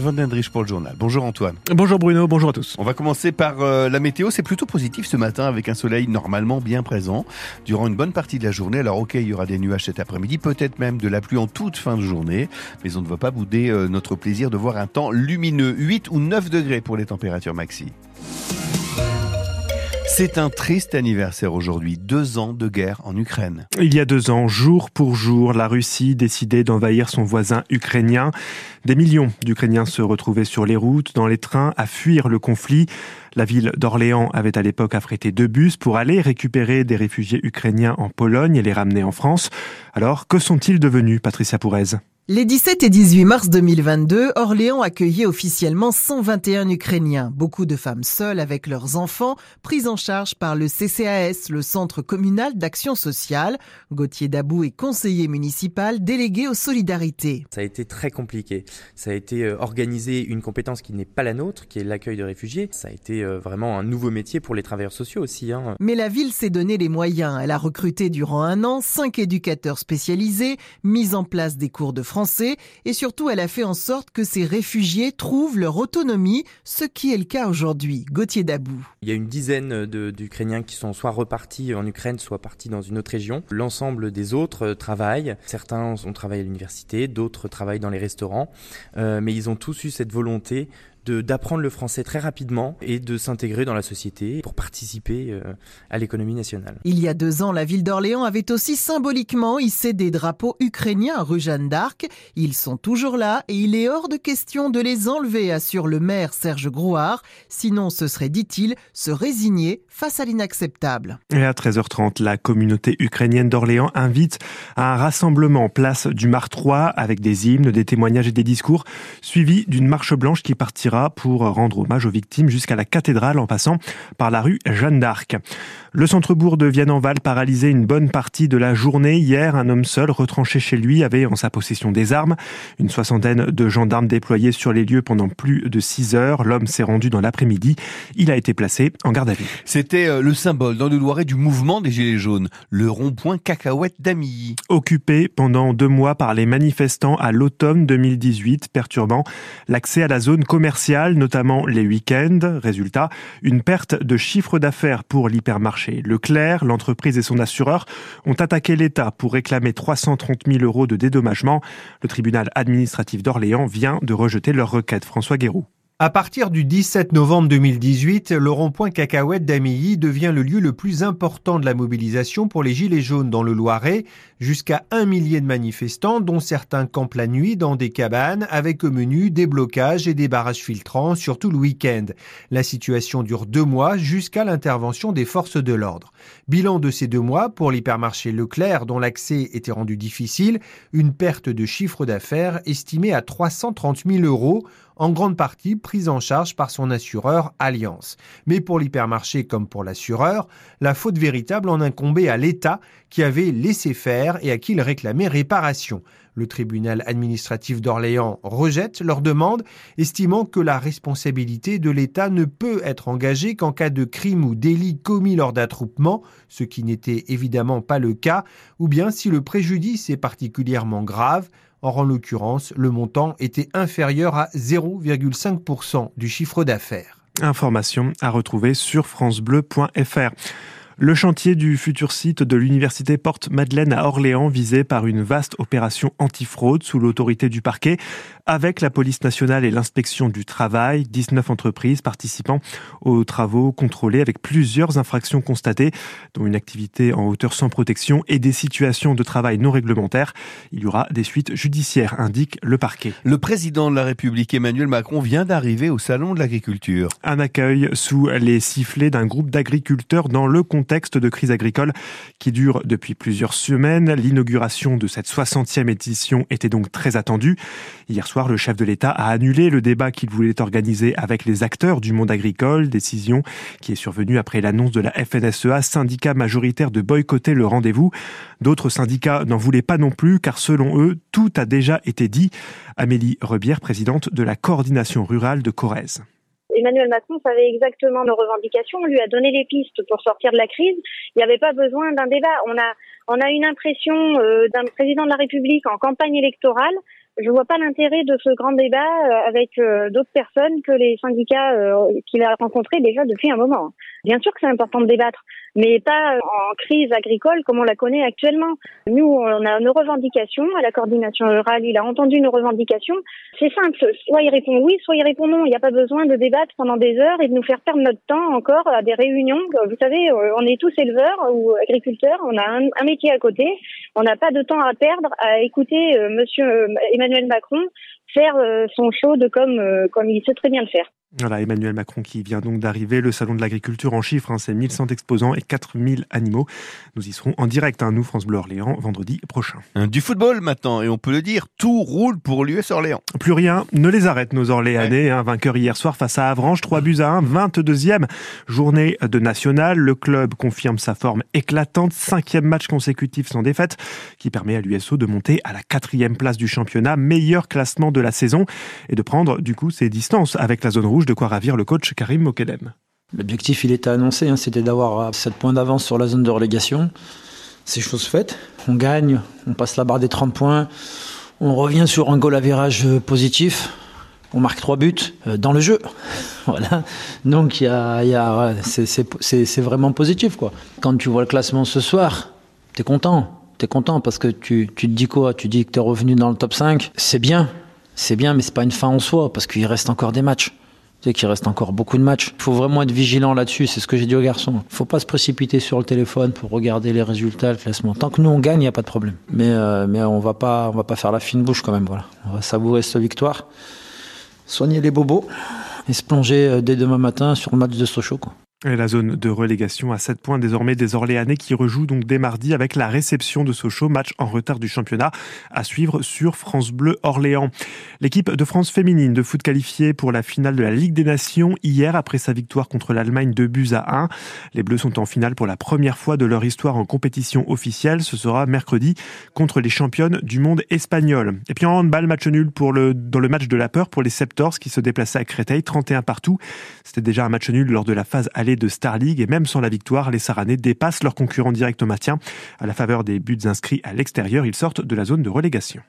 Van Dendrich pour le journal. Bonjour Antoine. Bonjour Bruno, bonjour à tous. On va commencer par euh, la météo. C'est plutôt positif ce matin avec un soleil normalement bien présent durant une bonne partie de la journée. Alors ok, il y aura des nuages cet après-midi, peut-être même de la pluie en toute fin de journée, mais on ne va pas bouder euh, notre plaisir de voir un temps lumineux. 8 ou 9 degrés pour les températures maxi. C'est un triste anniversaire aujourd'hui, deux ans de guerre en Ukraine. Il y a deux ans, jour pour jour, la Russie décidait d'envahir son voisin ukrainien. Des millions d'Ukrainiens se retrouvaient sur les routes, dans les trains, à fuir le conflit. La ville d'Orléans avait à l'époque affrété deux bus pour aller récupérer des réfugiés ukrainiens en Pologne et les ramener en France. Alors, que sont-ils devenus, Patricia Pourez? Les 17 et 18 mars 2022, Orléans accueillait officiellement 121 Ukrainiens, beaucoup de femmes seules avec leurs enfants, prises en charge par le CCAS, le Centre communal d'action sociale. Gauthier Dabou est conseiller municipal délégué aux solidarités. Ça a été très compliqué. Ça a été euh, organiser une compétence qui n'est pas la nôtre, qui est l'accueil de réfugiés. Ça a été euh, vraiment un nouveau métier pour les travailleurs sociaux aussi. Hein. Mais la ville s'est donné les moyens. Elle a recruté durant un an cinq éducateurs spécialisés, mis en place des cours de français et surtout elle a fait en sorte que ces réfugiés trouvent leur autonomie, ce qui est le cas aujourd'hui. Gauthier Dabou. Il y a une dizaine d'Ukrainiens qui sont soit repartis en Ukraine, soit partis dans une autre région. L'ensemble des autres euh, travaillent. Certains ont travaillé à l'université, d'autres travaillent dans les restaurants, euh, mais ils ont tous eu cette volonté d'apprendre le français très rapidement et de s'intégrer dans la société pour participer euh, à l'économie nationale. Il y a deux ans, la ville d'Orléans avait aussi symboliquement hissé des drapeaux ukrainiens rue Jeanne d'Arc. Ils sont toujours là et il est hors de question de les enlever, assure le maire Serge Grouard. Sinon, ce serait, dit-il, se résigner face à l'inacceptable. Et à 13h30, la communauté ukrainienne d'Orléans invite à un rassemblement place du Mar 3 avec des hymnes, des témoignages et des discours, suivis d'une marche blanche qui partira pour rendre hommage aux victimes jusqu'à la cathédrale en passant par la rue Jeanne d'Arc. Le centre-bourg de Vienne-en-Val paralysé une bonne partie de la journée. Hier, un homme seul retranché chez lui avait en sa possession des armes. Une soixantaine de gendarmes déployés sur les lieux pendant plus de six heures. L'homme s'est rendu dans l'après-midi. Il a été placé en garde à vue. C'était euh, le symbole dans le Loiret du mouvement des Gilets jaunes, le rond-point cacahuète d'Amilly. Occupé pendant deux mois par les manifestants à l'automne 2018, perturbant l'accès à la zone commerciale, notamment les week-ends. Résultat, une perte de chiffre d'affaires pour l'hypermarché Leclerc, l'entreprise et son assureur ont attaqué l'État pour réclamer 330 000 euros de dédommagement. Le tribunal administratif d'Orléans vient de rejeter leur requête. François Guéroux. À partir du 17 novembre 2018, le rond-point Cacahuète d'Amilly devient le lieu le plus important de la mobilisation pour les Gilets jaunes dans le Loiret. Jusqu'à un millier de manifestants, dont certains campent la nuit dans des cabanes avec au menu des blocages et des barrages filtrants, surtout le week-end. La situation dure deux mois jusqu'à l'intervention des forces de l'ordre. Bilan de ces deux mois pour l'hypermarché Leclerc, dont l'accès était rendu difficile, une perte de chiffre d'affaires estimée à 330 000 euros en grande partie prise en charge par son assureur Alliance. Mais pour l'hypermarché comme pour l'assureur, la faute véritable en incombait à l'État qui avait laissé faire et à qui il réclamait réparation. Le tribunal administratif d'Orléans rejette leur demande, estimant que la responsabilité de l'État ne peut être engagée qu'en cas de crime ou délit commis lors d'attroupement, ce qui n'était évidemment pas le cas, ou bien si le préjudice est particulièrement grave, Or, en l'occurrence, le montant était inférieur à 0,5% du chiffre d'affaires. Information à retrouver sur francebleu.fr. Le chantier du futur site de l'université Porte-Madeleine à Orléans visé par une vaste opération antifraude sous l'autorité du parquet avec la police nationale et l'inspection du travail, 19 entreprises participant aux travaux contrôlés avec plusieurs infractions constatées dont une activité en hauteur sans protection et des situations de travail non réglementaires. Il y aura des suites judiciaires, indique le parquet. Le président de la République Emmanuel Macron vient d'arriver au salon de l'agriculture. Un accueil sous les sifflets d'un groupe d'agriculteurs dans le contexte de crise agricole qui dure depuis plusieurs semaines. L'inauguration de cette 60e édition était donc très attendue. Hier soir, le chef de l'État a annulé le débat qu'il voulait organiser avec les acteurs du monde agricole, décision qui est survenue après l'annonce de la FNSEA, syndicat majoritaire de boycotter le rendez-vous. D'autres syndicats n'en voulaient pas non plus car selon eux, tout a déjà été dit. Amélie Rebière, présidente de la coordination rurale de Corrèze. Emmanuel Macron savait exactement nos revendications, on lui a donné les pistes pour sortir de la crise. Il n'y avait pas besoin d'un débat. On a, une impression euh, d'un président de la République en campagne électorale Je vois pas l'intérêt de ce grand débat avec d'autres personnes que les syndicats qu'il a rencontrés déjà depuis un moment. Bien sûr que c'est important de débattre, mais pas en crise agricole comme on la connaît actuellement. Nous, on a nos revendications à la coordination rurale. Il a entendu nos revendications. C'est simple. Soit il répond oui, soit il répond non. Il n'y a pas besoin de débattre pendant des heures et de nous faire perdre notre temps encore à des réunions. Vous savez, on est tous éleveurs ou agriculteurs. On a un, métier à côté. On n'a pas de temps à perdre à écouter euh, Monsieur euh, Emmanuel Macron faire euh, son show de comme comme il sait très bien le faire. Voilà, Emmanuel Macron qui vient donc d'arriver. Le salon de l'agriculture en chiffres, hein, c'est 1100 exposants et 4000 animaux. Nous y serons en direct, hein, nous, France Bleu Orléans, vendredi prochain. Du football maintenant, et on peut le dire, tout roule pour l'US Orléans. Plus rien ne les arrête, nos Orléanais. Hein, vainqueur hier soir face à Avranches, 3 buts à 1, 22e journée de national. Le club confirme sa forme éclatante, cinquième match consécutif sans défaite, qui permet à l'USO de monter à la quatrième place du championnat, meilleur classement de la saison, et de prendre du coup ses distances avec la zone rouge de quoi ravir le coach Karim Mokedem. L'objectif, il était annoncé, hein, c'était d'avoir 7 points d'avance sur la zone de relégation. C'est chose faite. On gagne, on passe la barre des 30 points, on revient sur un goal à virage positif. On marque trois buts euh, dans le jeu. voilà. Donc y a, c'est vraiment positif. Quoi. Quand tu vois le classement ce soir, tu es content. Tu es content parce que tu, tu te dis quoi? Tu dis que tu es revenu dans le top 5. C'est bien. C'est bien, mais c'est pas une fin en soi parce qu'il reste encore des matchs qu'il reste encore beaucoup de matchs. Il faut vraiment être vigilant là-dessus, c'est ce que j'ai dit aux garçons. Il faut pas se précipiter sur le téléphone pour regarder les résultats, le classement. Tant que nous on gagne, il n'y a pas de problème. Mais, euh, mais on va pas, on va pas faire la fine bouche quand même. Voilà. On va savourer cette victoire, soigner les bobos et se plonger euh, dès demain matin sur le match de Sochaux. La zone de relégation à 7 points désormais des Orléanais qui rejouent donc dès mardi avec la réception de Sochaux, match en retard du championnat à suivre sur France Bleu Orléans. L'équipe de France féminine de foot qualifiée pour la finale de la Ligue des Nations hier après sa victoire contre l'Allemagne de buts à 1. Les Bleus sont en finale pour la première fois de leur histoire en compétition officielle. Ce sera mercredi contre les championnes du monde espagnol. Et puis en handball, match nul dans le match de la peur pour les Septors qui se déplaçaient à Créteil, 31 partout. C'était déjà un match nul lors de la phase aller de Star League et même sans la victoire, les Saranais dépassent leurs concurrents directs au maintien. À la faveur des buts inscrits à l'extérieur, ils sortent de la zone de relégation.